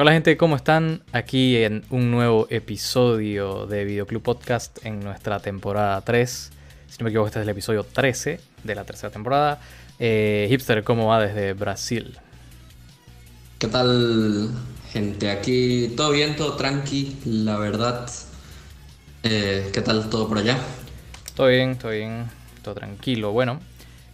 Hola gente, ¿cómo están? Aquí en un nuevo episodio de Videoclub Podcast en nuestra temporada 3. Si no me equivoco, este es el episodio 13 de la tercera temporada. Eh, Hipster, ¿cómo va desde Brasil? ¿Qué tal, gente? Aquí todo bien, todo tranqui, la verdad. Eh, ¿Qué tal todo por allá? Todo bien, todo bien, todo tranquilo. Bueno,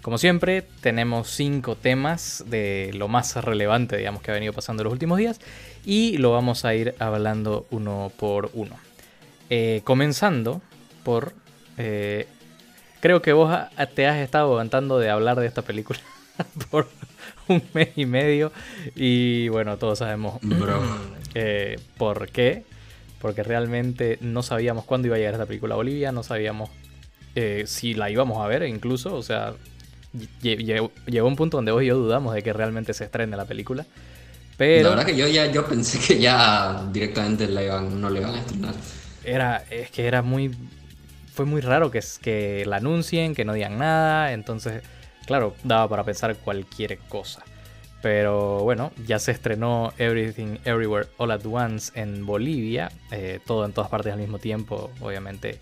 como siempre, tenemos cinco temas de lo más relevante, digamos, que ha venido pasando en los últimos días y lo vamos a ir hablando uno por uno. Eh, comenzando por... eh, creo que vos te has estado aguantando de hablar de esta película por un mes y medio y bueno, todos sabemos Bro. eh, por qué. Porque realmente no sabíamos cuándo iba a llegar esta película a Bolivia, no sabíamos eh, si la íbamos a ver incluso, o sea, llegó un punto donde vos y yo dudamos de que realmente se estrene la película. Pero La verdad que yo ya yo pensé que ya directamente la iban, no le iban a estrenar. era, es que era muy, fue muy raro que, que la anuncien, que no digan nada, entonces, claro, daba para pensar cualquier cosa. Pero bueno, ya se estrenó Everything Everywhere All at Once en Bolivia, eh, todo en todas partes al mismo tiempo, obviamente.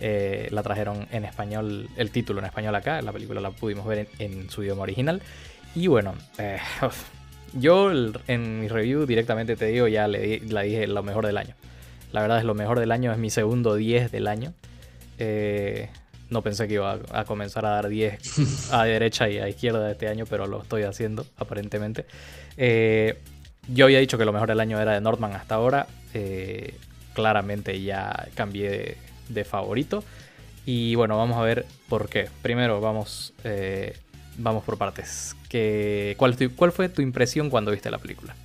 Eh, la trajeron en español, el título en español acá, la película la pudimos ver en, en su idioma original. Y bueno, eh, yo en mi review directamente te digo, ya le di- la dije lo mejor del año. La verdad es lo mejor del año, es mi segundo 10 del año. Eh, no pensé que iba a, comenzar a dar 10 a derecha y a izquierda este año, pero lo estoy haciendo, aparentemente. Eh, yo había dicho que lo mejor del año era de Northman hasta ahora. eh, claramente ya cambié de, favorito. Y bueno, vamos a ver por qué. Primero vamos, eh, vamos por partes. ¿Qué- cuál, ¿Cuál fue tu impresión cuando viste la película?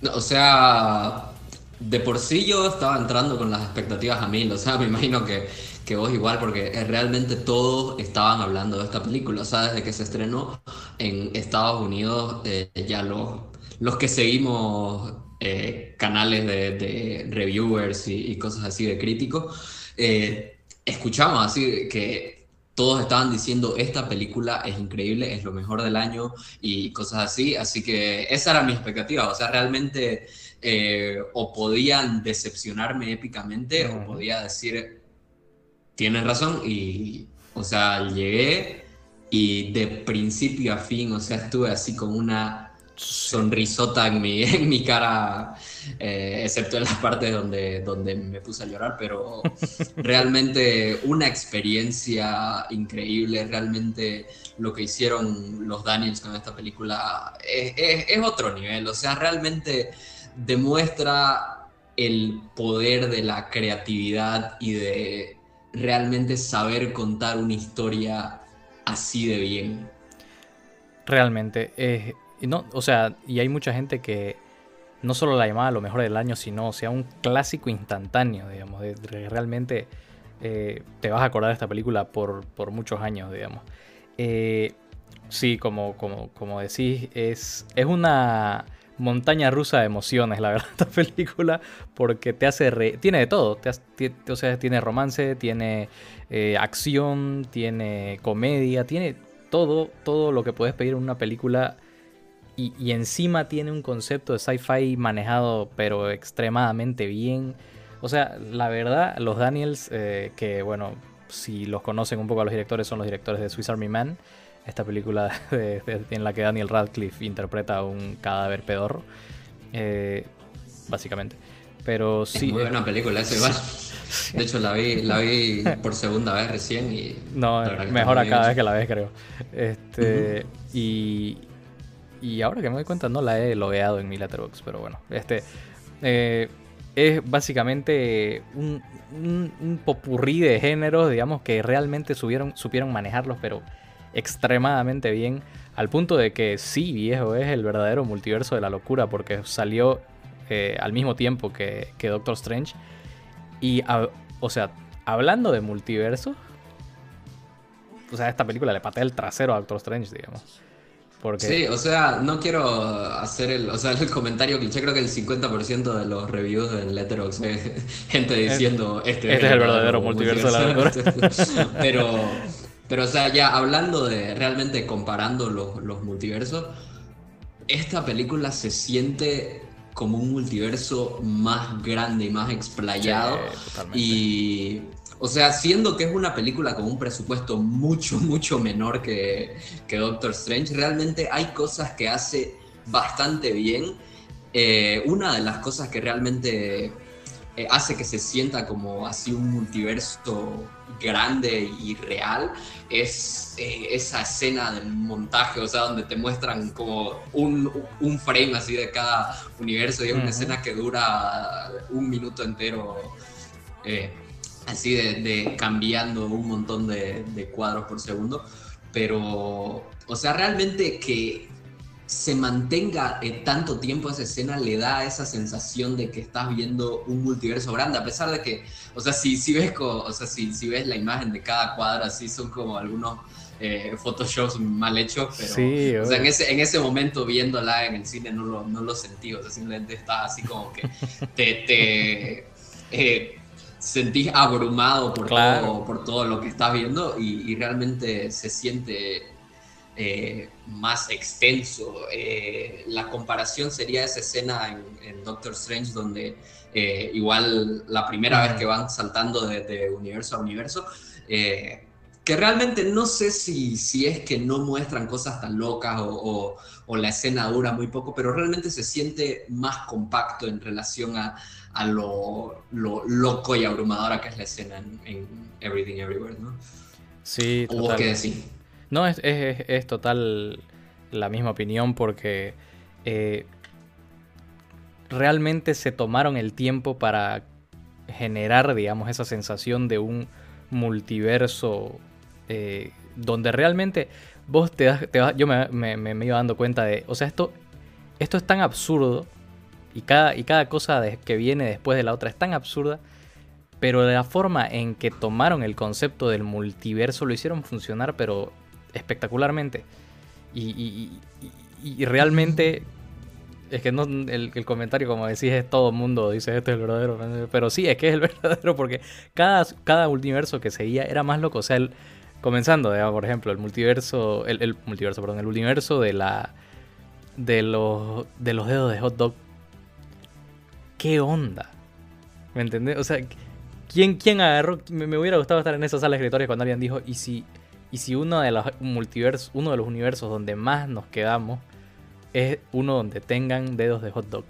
No, O sea, de por sí yo estaba entrando con las expectativas a mil, o sea, me imagino que, que vos igual, porque realmente todos estaban hablando de esta película, o sea, desde que se estrenó en Estados Unidos, eh, ya los, los que seguimos eh, canales de, de reviewers y, y cosas así de críticos, eh, escuchamos así que todos estaban diciendo esta película es increíble, es lo mejor del año y cosas así, así que esa era mi expectativa, o sea, realmente eh, o podían decepcionarme épicamente o Ujú. podía decir, tienes razón y, o sea, llegué y de principio a fin, o sea, estuve así con una sonrisota en mi, en mi cara, eh, excepto en las partes donde, donde me puse a llorar, pero realmente una experiencia increíble, realmente lo que hicieron los Daniels con esta película es, es- es otro nivel, o sea, realmente demuestra el poder de la creatividad y de realmente saber contar una historia así de bien. Realmente. eh, y no, o sea, y hay mucha gente que no solo la llamaba lo mejor del año, sino, sea, un clásico instantáneo, digamos. de- realmente eh, te vas a acordar de esta película por, por muchos años, digamos. Eh, sí, como, como, como decís, es, es una montaña rusa de emociones, la verdad, esta película, porque te hace re- Tiene de todo, o sea, tiene romance, tiene eh, acción, tiene comedia, tiene todo, todo lo que puedes pedir en una película y, y encima tiene un concepto de sci-fi manejado pero extremadamente bien. O sea, la verdad, los Daniels, eh, que bueno, si los conocen un poco a los directores, son los directores de Swiss Army Man, esta película de- de- en la que Daniel Radcliffe interpreta a un cadáver pedorro, eh, básicamente. Pero Es sí, muy eh, buena película esa igual. De hecho, la vi, la vi por segunda vez recién y... No, la verdad que mejor está a muy cada bien vez que la ves, creo. Este, y, y ahora que me doy cuenta, no la he logueado en mi letterbox, pero bueno. Este, eh, es básicamente un, un, popurrí de géneros, digamos, que realmente subieron, supieron manejarlos, pero extremadamente bien. Al punto de que sí, viejo, es el verdadero multiverso de la locura, porque salió eh, al mismo tiempo que, que Doctor Strange. Y, o sea, hablando de multiverso, o sea, esta película le patea el trasero a Doctor Strange, digamos. Porque Sí, o sea, no quiero hacer el, o sea, el comentario cliché, creo que el 50% de los reviews en Letterboxd es gente diciendo este, este es el verdadero multiverso de la multiverso". Pero, pero, o sea, ya hablando de realmente comparando los, los multiversos, esta película se siente como un multiverso más grande y más explayado. y, o sea, siendo que es una película con un presupuesto mucho, mucho menor que, que Doctor Strange, realmente hay cosas que hace bastante bien. Eh, una de las cosas que realmente eh, hace que se sienta como así un multiverso grande y real es eh, esa escena del montaje, o sea, donde te muestran como un, un frame así de cada universo y es una escena que dura un minuto entero, eh, así de, cambiando un montón de, de cuadros por segundo, pero, o sea, realmente que se mantenga eh, tanto tiempo esa escena le da esa sensación de que estás viendo un multiverso grande, a pesar de que, o sea, si, si ves, o sea, si, si ves la imagen de cada cuadro así, son como algunos eh, Photoshops mal hechos, pero o sea, en, ese, en ese momento viéndola en el cine no lo, no lo sentí, o sea, simplemente estás así como que te, te eh, sentís abrumado por, todo, por todo lo que estás viendo y, y realmente se siente eh, más extenso. Eh, la comparación sería esa escena en, Doctor Strange donde eh, igual la primera vez que van saltando de, universo a universo, que realmente no sé si, si es que no muestran cosas tan locas o, la escena dura muy poco, pero realmente se siente más compacto en relación a, lo, loco y abrumadora que es la escena en, Everything Everywhere, ¿no? Sí, total. que decir. No, es, es, total la misma opinión porque eh, realmente se tomaron el tiempo para generar, digamos, esa sensación de un multiverso eh, donde realmente vos te das, yo me, me, iba dando cuenta de, o sea, esto, esto es tan absurdo y cada, y cada cosa que viene después de la otra es tan absurda, pero de la forma en que tomaron el concepto del multiverso lo hicieron funcionar, pero espectacularmente. Y, realmente es que no el, comentario, como decís, es todo mundo dice este es el verdadero. Pero sí, es que es el verdadero porque cada, cada universo que seguía era más loco. O sea, el, comenzando, por ejemplo, el multiverso, el, multiverso, perdón, el universo de la de los de los dedos de hot dog. ¿Qué onda? ¿Me entendés? O sea, ¿quién, quién agarró? Me, me hubiera gustado estar en esa sala de escritorios cuando alguien dijo, ¿y si y si uno de los multiversos, uno de los universos donde más nos quedamos es uno donde tengan dedos de hot dog.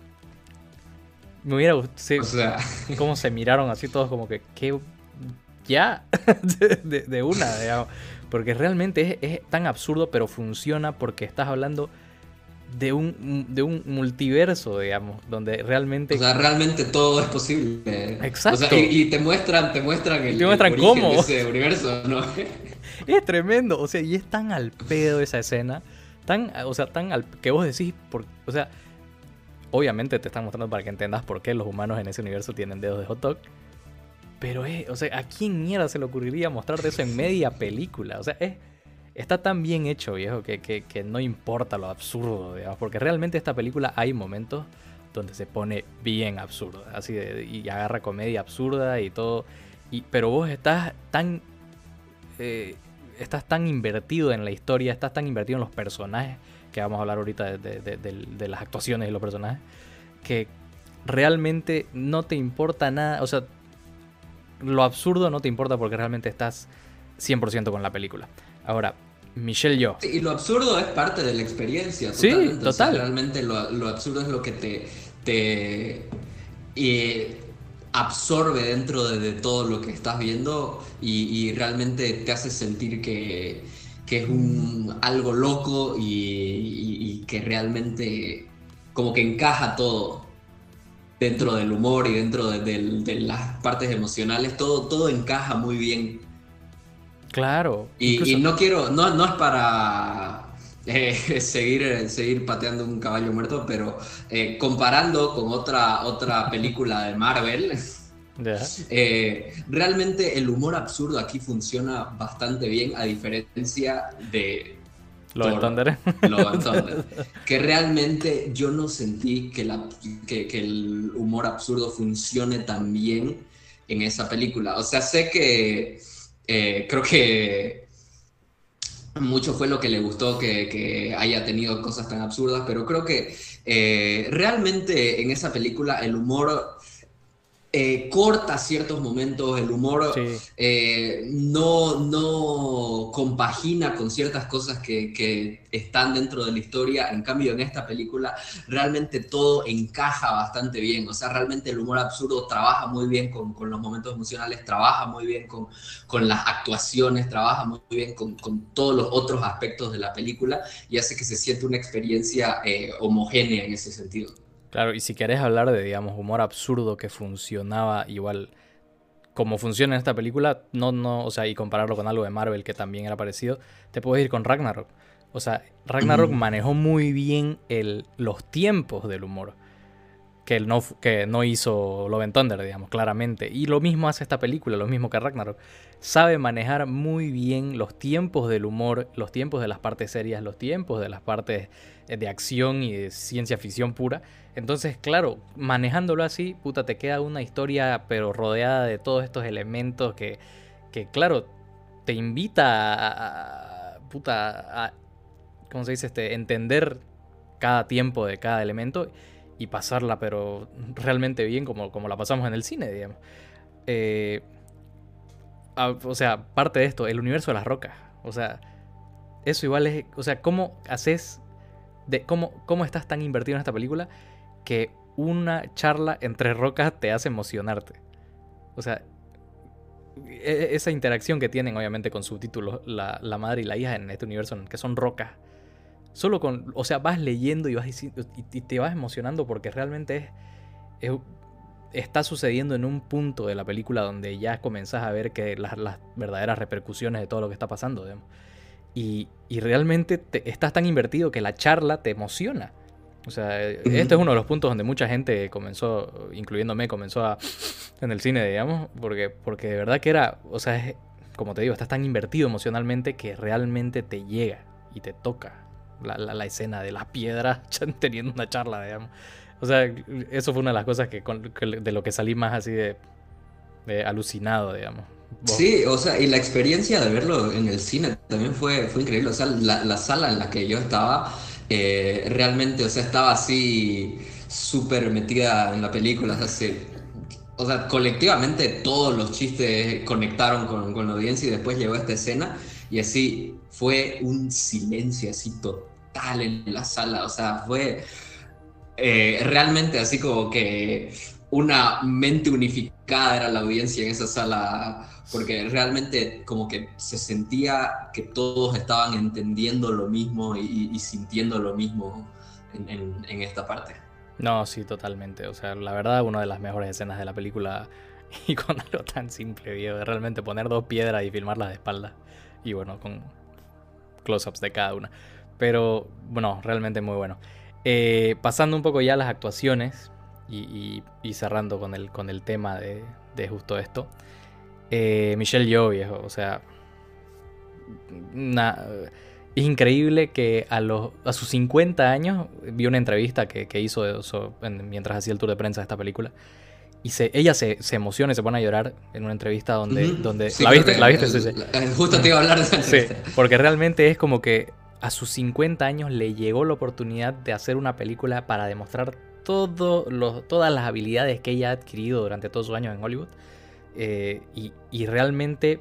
Me hubiera gustado. O sea... cómo se miraron así todos como que, ¿qué? Ya, de, una, digamos. Porque realmente es, tan absurdo, pero funciona porque estás hablando de un, de un multiverso, digamos, donde realmente... O sea, realmente todo es posible. Exacto. y, te muestran, te muestran el, te muestran cómo. De ese universo, ¿no? es tremendo. O sea, y es tan al pedo esa escena. Tan, o sea, tan al que vos decís. Por, o sea, obviamente te están mostrando para que entendas por qué los humanos en ese universo tienen dedos de hot dog. Pero es, o sea, ¿a quién mierda se le ocurriría mostrarte eso en media película? O sea, es, está tan bien hecho, viejo, que, que, no importa lo absurdo, digamos. Porque realmente esta película hay momentos donde se pone bien absurdo. Así de, y agarra comedia absurda y todo. Y, pero vos estás tan eh, estás tan invertido en la historia, estás tan invertido en los personajes, que vamos a hablar ahorita de, las actuaciones de los personajes, que realmente no te importa nada, o sea, lo absurdo no te importa porque realmente estás 100% con la película. Ahora, Michelle yo. y lo absurdo es parte de la experiencia. Sí, total. realmente lo, absurdo es lo que te, te eh, absorbe dentro de, todo lo que estás viendo y, realmente te hace sentir que, es un, algo loco y, que realmente como que encaja todo dentro del humor y dentro de, las partes emocionales, todo, todo encaja muy bien. Claro. Y, no quiero, no, no es para eh, seguir, seguir pateando un caballo muerto, pero eh, comparando con otra, otra película de Marvel, eh, realmente el humor absurdo aquí funciona bastante bien, a diferencia de... Lo Thunder. Que realmente yo no sentí que, la, que, que el humor absurdo funcione tan bien en esa película. O sea, sé que creo que mucho fue lo que le gustó que, haya tenido cosas tan absurdas, pero creo que eh, realmente en esa película el humor eh, corta ciertos momentos, el humor eh, no, no compagina con ciertas cosas que, están dentro de la historia. En cambio, en esta película realmente todo encaja bastante bien. O sea, realmente el humor absurdo trabaja muy bien con, los momentos emocionales, trabaja muy bien con, con las actuaciones, trabaja muy bien con, todos los otros aspectos de la película y hace que se sienta una experiencia eh, homogénea en ese sentido. Claro, y si querés hablar de, digamos, humor absurdo que funcionaba igual como funciona en esta película, no, no, o sea, y compararlo con algo de Marvel que también era parecido, te puedes ir con Ragnarok. O sea, Ragnarok manejó muy bien el, los tiempos del humor que no, que no hizo Love and Thunder, digamos, claramente. Y lo mismo hace esta película, lo mismo que Ragnarok. Sabe manejar muy bien los tiempos del humor, los tiempos de las partes serias, los tiempos de las partes de acción y de ciencia ficción pura. Entonces, claro, manejándolo así, puta, te queda una historia, pero rodeada de todos estos elementos que, que claro, te invita a, puta, a, ¿cómo se dice? Este, entender cada tiempo de cada elemento y pasarla, pero realmente bien como, como la pasamos en el cine, digamos. Eh, o sea, parte de esto, el universo de las rocas. O sea, eso igual es. O sea, ¿cómo haces. De, cómo, ¿Cómo estás tan invertido en esta película que una charla entre rocas te hace emocionarte? O sea, e, e, esa interacción que tienen, obviamente, con subtítulos, la, la madre y la hija en este universo, que son rocas Solo con, o sea, vas leyendo y, vas y, te vas emocionando porque realmente es, está sucediendo en un punto de la película donde ya comenzás a ver que las, verdaderas repercusiones de todo lo que está pasando. Y, realmente te, estás tan invertido que la charla te emociona. O sea, este es uno de los puntos donde mucha gente comenzó, incluyéndome, comenzó a, en el cine, digamos, porque, porque de verdad que era, o sea, como te digo, estás tan invertido emocionalmente que realmente te llega y te toca la, escena de las piedras teniendo una charla, digamos. O sea, eso fue una de las cosas que, de lo que salí más así de, alucinado, digamos. Sí, o sea, y la experiencia de verlo en el cine también fue, fue increíble. O sea, la, sala en la que yo estaba, eh, realmente, o sea, estaba así súper metida en la película. O sea, o sea, colectivamente todos los chistes conectaron con, con la audiencia y después llegó esta escena y así fue un silencio así total en la sala, o sea, fue eh, realmente así como que una mente unificada era la audiencia en esa sala, porque realmente como que se sentía que todos estaban entendiendo lo mismo y, sintiendo lo mismo en, esta parte. No, sí, totalmente. O sea, la verdad, una de las mejores escenas de la película y con algo tan simple, de realmente poner dos piedras y filmarlas de espalda. Y bueno, con close-ups de cada una. Pero bueno, realmente muy bueno. Eh, pasando un poco ya a las actuaciones y, cerrando con el, con el tema de, justo esto. Eh, Michelle Yeoh, viejo, o sea... es increíble que a, los, a sus 50 años, vi una entrevista que, hizo mientras hacía el tour de prensa de esta película, y se, ella se, se, emociona y se pone a llorar en una entrevista donde... donde ¿La viste? ¿La viste? sí, Justo te iba a hablar de esa entrevista. Sí, porque realmente es como que a sus 50 años le llegó la oportunidad de hacer una película para demostrar todas las habilidades que ella ha adquirido durante todos sus años en Hollywood. Eh, y, y, realmente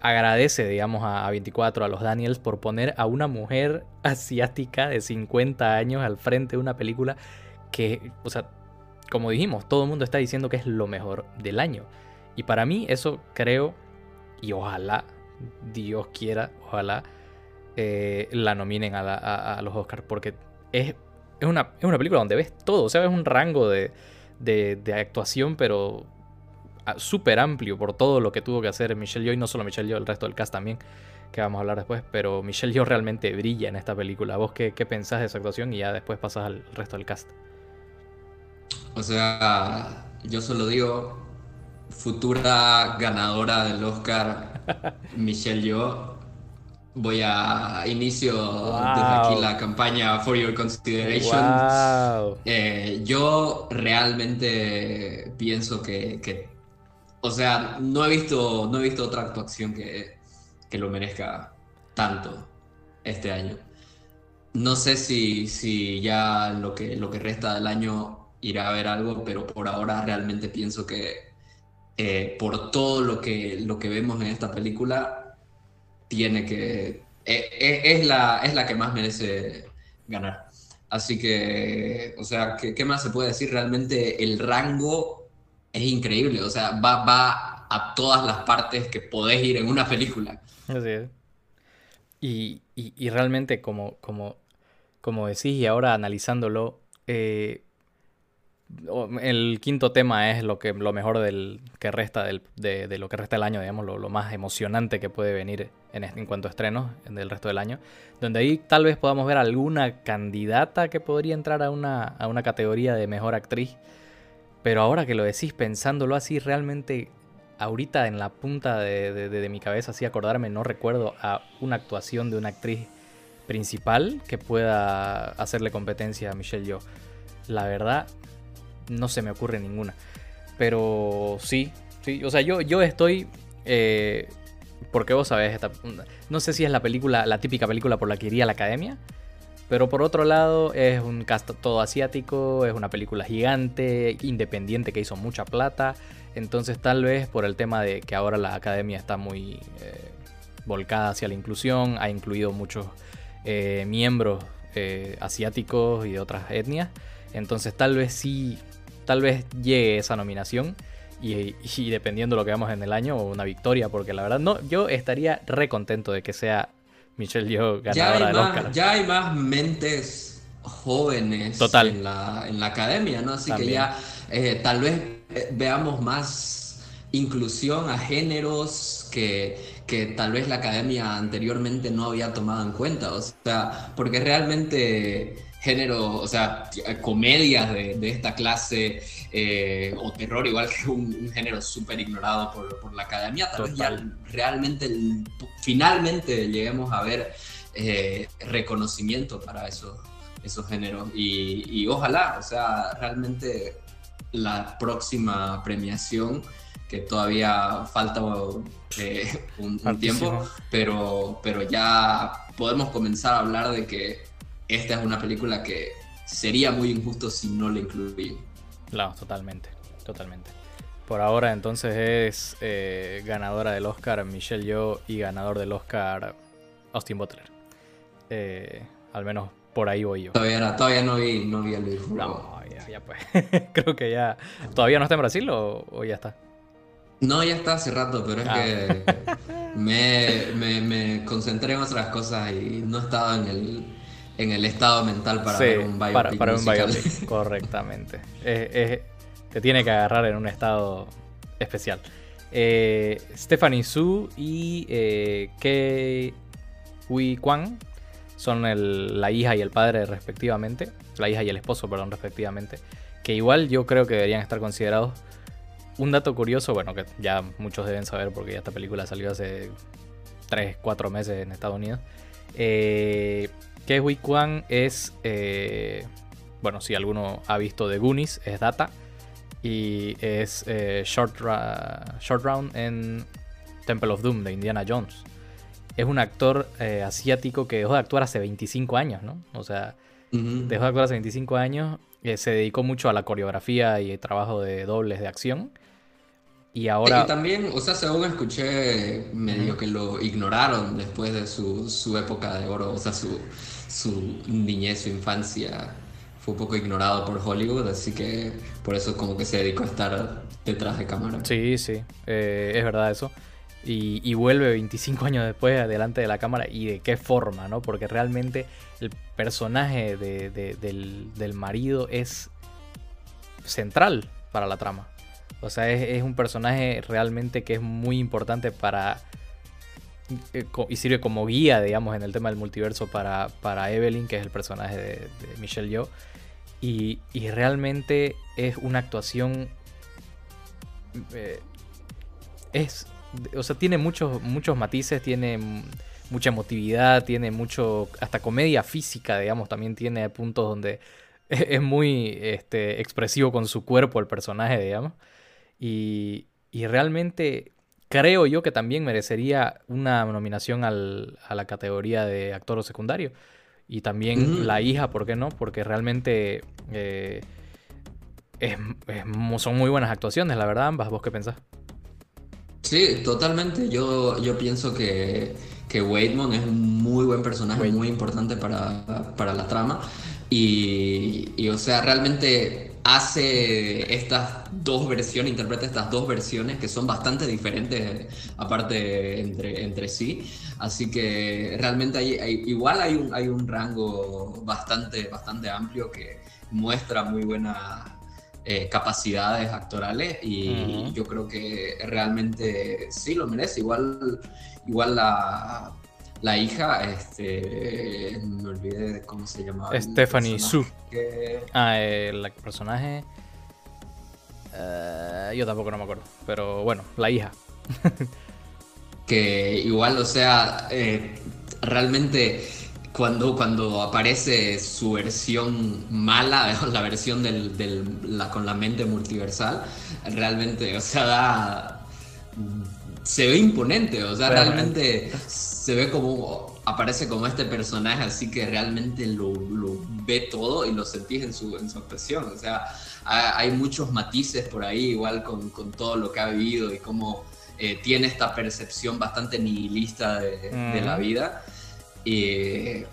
agradece, digamos, a, a 24, a los Daniels, por poner a una mujer asiática de 50 años al frente de una película que, o sea, como dijimos, todo el mundo está diciendo que es lo mejor del año. Y para mí eso creo, y ojalá, Dios quiera, ojalá eh, la nominen a, los Oscars, porque es, es, una, es, una, película donde ves todo, o sea, es un rango de, de, actuación, pero ah, súper amplio por todo lo que tuvo que hacer Michelle Yeoh, y no solo Michelle Yeoh, el resto del cast también, que vamos a hablar después, pero Michelle Yeoh realmente brilla en esta película. ¿Vos qué, qué pensás de esa actuación? Y ya después pasas al resto del cast. O sea, yo solo digo, futura ganadora del Oscar, Michelle Yo. Voy a inicio desde aquí la campaña For Your Consideration. Eh, yo realmente pienso que, o sea, no he visto, no he visto otra actuación que, que lo merezca tanto este año. No sé si, si ya lo que, lo que resta del año irá a ver algo, pero por ahora realmente pienso que eh, por todo lo que, lo que vemos en esta película, tiene que... Eh, eh, es, la, es la que más merece ganar. Así que, o sea, ¿qué, ¿qué, más se puede decir? Realmente el rango es increíble, o sea, va, va a todas las partes que podés ir en una película. Así es. Y, y, y realmente, como, como, como decís, y ahora analizándolo, eh, el quinto tema es lo que lo mejor del que resta del, de, lo que resta del año, digamos, lo, más emocionante que puede venir en, cuanto a estrenos del resto del año. Donde ahí tal vez podamos ver alguna candidata que podría entrar a una, a una categoría de mejor actriz. Pero ahora que lo decís pensándolo así, realmente ahorita en la punta de, de, de mi cabeza, así acordarme, no recuerdo a una actuación de una actriz principal que pueda hacerle competencia a Michelle Yeoh. La verdad, no se me ocurre ninguna. Pero sí, sí. O sea, yo, yo estoy. Eh, porque vos sabés, esta, no sé si es la película, la típica película por la que iría a la academia. Pero por otro lado, es un cast todo asiático, es una película gigante, independiente que hizo mucha plata. Entonces, tal vez por el tema de que ahora la academia está muy eh, volcada hacia la inclusión, ha incluido muchos eh, miembros asiáticos y de otras etnias. Entonces, tal vez sí tal vez llegue esa nominación. Y, y, dependiendo de lo que veamos en el año, una victoria, porque la verdad, no, yo estaría re contento de que sea Michelle Yeoh ganadora del más, Oscar. Ya hay más mentes jóvenes Total. En, la, en la academia, ¿no? Así También. que ya eh, tal vez eh, veamos más inclusión a géneros que, que tal vez la academia anteriormente no había tomado en cuenta. O sea, porque realmente género, o sea, comedias de, de esta clase eh, o terror, igual que un, un género súper ignorado por, por, la academia, tal vez ya realmente, finalmente lleguemos a ver eh, reconocimiento para esos, esos géneros y, y, ojalá, o sea, realmente la próxima premiación que todavía falta eh, un, un tiempo, pero, pero ya podemos comenzar a hablar de que esta es una película que sería muy injusto si no la incluyen. No, totalmente, totalmente. Por ahora entonces es eh, ganadora del Oscar Michelle Yeoh y ganador del Oscar Austin Butler. Eh, al menos por ahí voy yo. Todavía no, todavía no vi, no vi el libro. No, ya, ya pues. Creo que ya. ¿Todavía no está en Brasil o, o, ya está? No, ya está hace rato, pero es ah. que me, me, me concentré en otras cosas y no estaba en el en el estado mental para sí, ver un biopic para, para un biopic, correctamente. es, es, te tiene que agarrar en un estado especial. Eh, Stephanie Su y eh, Ke Hui Kwan son el, la hija y el padre respectivamente. La hija y el esposo, perdón, respectivamente. Que igual yo creo que deberían estar considerados. Un dato curioso, bueno, que ya muchos deben saber porque ya esta película salió hace 3, 4 meses en Estados Unidos. Eh, que Hui Kwan es, eh, bueno, si alguno ha visto The Goonies, es Data. Y es eh, short, short, Round en Temple of Doom de Indiana Jones. Es un actor eh, asiático que dejó de actuar hace 25 años, ¿no? O sea, uh -huh. dejó de actuar hace 25 años. Eh, se dedicó mucho a la coreografía y el trabajo de dobles de acción. Y ahora. Y también, o sea, según escuché, medio que lo ignoraron después de su, su época de oro, o sea, su, su niñez, su infancia fue un poco ignorado por Hollywood, así que por eso como que se dedicó a estar detrás de cámara. Sí, sí, eh, es verdad eso. Y, y, vuelve 25 años después delante de la cámara y de qué forma, ¿no? Porque realmente el personaje de, de, del, del, marido es central para la trama. O sea, es, es, un personaje realmente que es muy importante para... Eh, y sirve como guía, digamos, en el tema del multiverso para, para Evelyn, que es el personaje de, Michelle Yeoh. Y, y, realmente es una actuación... Eh, es o sea, tiene muchos, muchos matices, tiene mucha emotividad, tiene mucho, hasta comedia física, digamos, también tiene puntos donde es muy este, expresivo con su cuerpo el personaje, digamos. Y, y realmente creo yo que también merecería una nominación a la categoría de actor secundario. Y también la hija, ¿por qué no? Porque realmente eh, son muy buenas actuaciones, la verdad, ambas. ¿Vos qué pensás? Sí, totalmente. Yo, yo pienso que, que Waitman es un muy buen personaje, muy importante para, para la trama. Y, y, o sea, realmente hace estas dos versiones, interpreta estas dos versiones que son bastante diferentes, aparte entre, entre sí. Así que realmente hay, igual hay un, hay un rango bastante, bastante amplio que muestra muy buenas eh, capacidades actorales y yo creo que realmente sí lo merece. Igual, igual la, la hija, este, me olvidé de cómo se llamaba. Stephanie Su. Ah, el personaje. Eh, yo tampoco no me acuerdo, pero bueno, la hija. que igual, o sea, eh, realmente cuando, cuando aparece su versión mala, la versión del, la, con la mente multiversal, realmente, o sea, da, se ve imponente, o sea, realmente se ve como, aparece como este personaje así que realmente lo, ve todo y lo sentís en su, en su expresión, o sea, hay muchos matices por ahí, igual con, con todo lo que ha vivido y cómo eh, tiene esta percepción bastante nihilista de, la vida. y,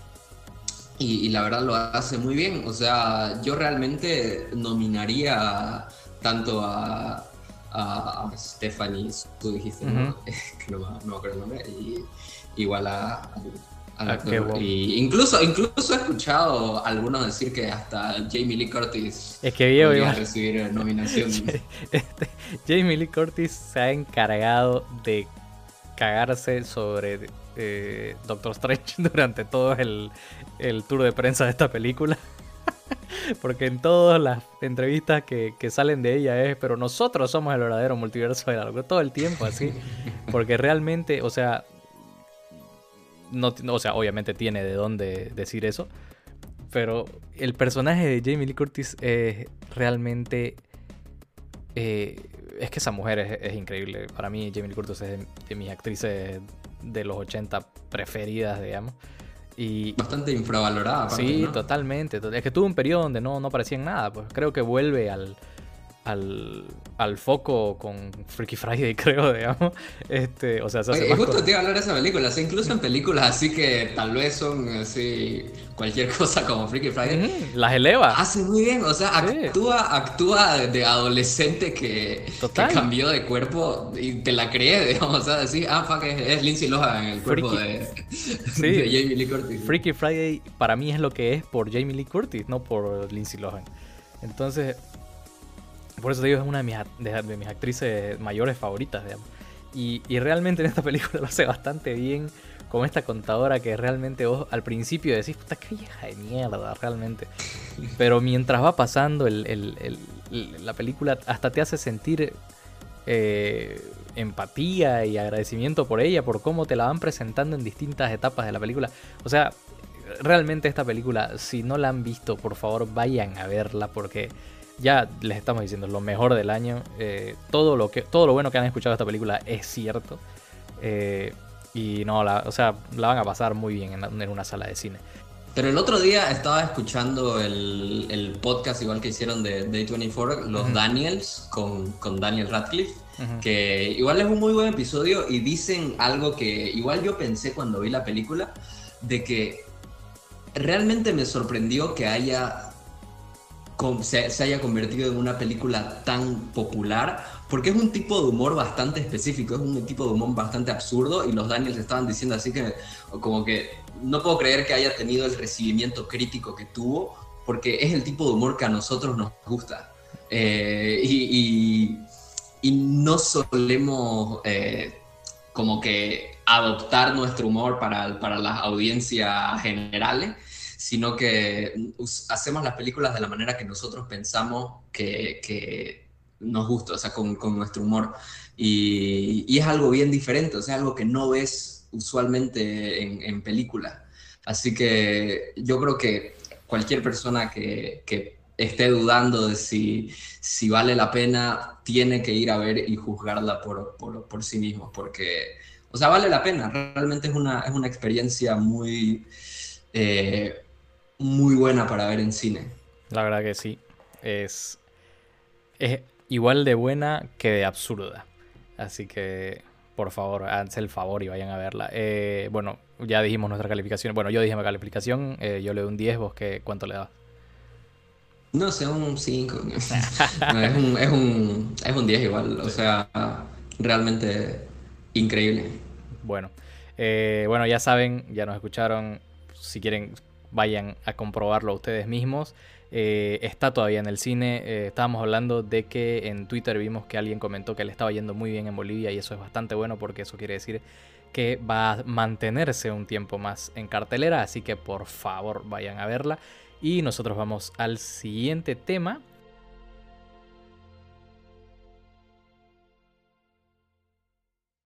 la verdad lo hace muy bien. O sea, yo realmente nominaría tanto a, a, Stephanie, tú dijiste, ¿no? que no, me acuerdo el nombre, y igual a, y incluso, incluso he escuchado a algunos decir que hasta Jamie Lee Curtis es que podría recibir nominación. Este, Jamie Lee Curtis se ha encargado de cagarse sobre eh, Doctor Strange durante todo el, tour de prensa de esta película. Porque en todas las entrevistas que, que, salen de ella es, pero nosotros somos el verdadero multiverso de algo, todo el tiempo así. Porque realmente, o sea, no, o sea, obviamente tiene de dónde decir eso. Pero el personaje de Jamie Lee Curtis es realmente. Eh, es que esa mujer es, increíble. Para mí, Jamie Lee Curtis es de, mis actrices de los 80 preferidas, digamos. Y, Bastante infravalorada. sí, totalmente. Es que tuvo un periodo donde no, no aparecía en nada. Pues creo que vuelve al, al, al foco con Freaky Friday, creo, digamos. Este, o sea, se hace justo te iba a hablar de esa película, incluso en películas así que tal vez son así cualquier cosa como Freaky Friday. las eleva. Hace muy bien, o sea, actúa, actúa de adolescente que, cambió de cuerpo y te la crees, digamos, o sea, decir, ah, fuck, es, Lindsay Lohan en el cuerpo de, Jamie Lee Curtis. Freaky Friday para mí es lo que es por Jamie Lee Curtis, no por Lindsay Lohan. Entonces, por eso te digo, es una de mis, de, mis actrices mayores favoritas, digamos. Y, y, realmente en esta película lo hace bastante bien con esta contadora que realmente vos al principio decís, puta, qué vieja de mierda, realmente. Pero mientras va pasando el, el, la película, hasta te hace sentir eh, empatía y agradecimiento por ella, por cómo te la van presentando en distintas etapas de la película. O sea, realmente esta película, si no la han visto, por favor vayan a verla porque ya les estamos diciendo, lo mejor del año. Eh, todo, lo que, todo lo bueno que han escuchado de esta película es cierto. Eh, y no, la, o sea, la van a pasar muy bien en, una sala de cine. Pero el otro día estaba escuchando el, podcast igual que hicieron de Day 24, Los Daniels, con, con, Daniel Radcliffe, que igual es un muy buen episodio y dicen algo que igual yo pensé cuando vi la película, de que realmente me sorprendió que haya se, haya convertido en una película tan popular, porque es un tipo de humor bastante específico, es un tipo de humor bastante absurdo y los Daniels estaban diciendo así que como que no puedo creer que haya tenido el recibimiento crítico que tuvo, porque es el tipo de humor que a nosotros nos gusta. Eh, y, no solemos eh, como que adoptar nuestro humor para, para las audiencias generales sino que hacemos las películas de la manera que nosotros pensamos que, nos gusta, o sea, con, nuestro humor. Y, es algo bien diferente, o sea, algo que no ves usualmente en, en películas. Así que yo creo que cualquier persona que, esté dudando de si, si vale la pena, tiene que ir a ver y juzgarla por, por, sí mismo, porque, o sea, vale la pena, realmente es una, es una experiencia muy, eh, muy buena para ver en cine. La verdad que sí, es, es igual de buena que de absurda, así que por favor, háganse el favor y vayan a verla. Eh, bueno, ya dijimos nuestra calificación. Bueno, yo dije mi calificación. Eh, yo le doy un 10. ¿Vos qué, cuánto le das? No sé, un 5. es, un, es, un, es un 10 igual. O sea, realmente increíble. Bueno, eh, bueno, ya saben, ya nos escucharon. Si quieren, vayan a comprobarlo ustedes mismos. Eh, está todavía en el cine. Eh, estábamos hablando de que en Twitter vimos que alguien comentó que le estaba yendo muy bien en Bolivia y eso es bastante bueno porque eso quiere decir que va a mantenerse un tiempo más en cartelera. Así que por favor vayan a verla. Y nosotros vamos al siguiente tema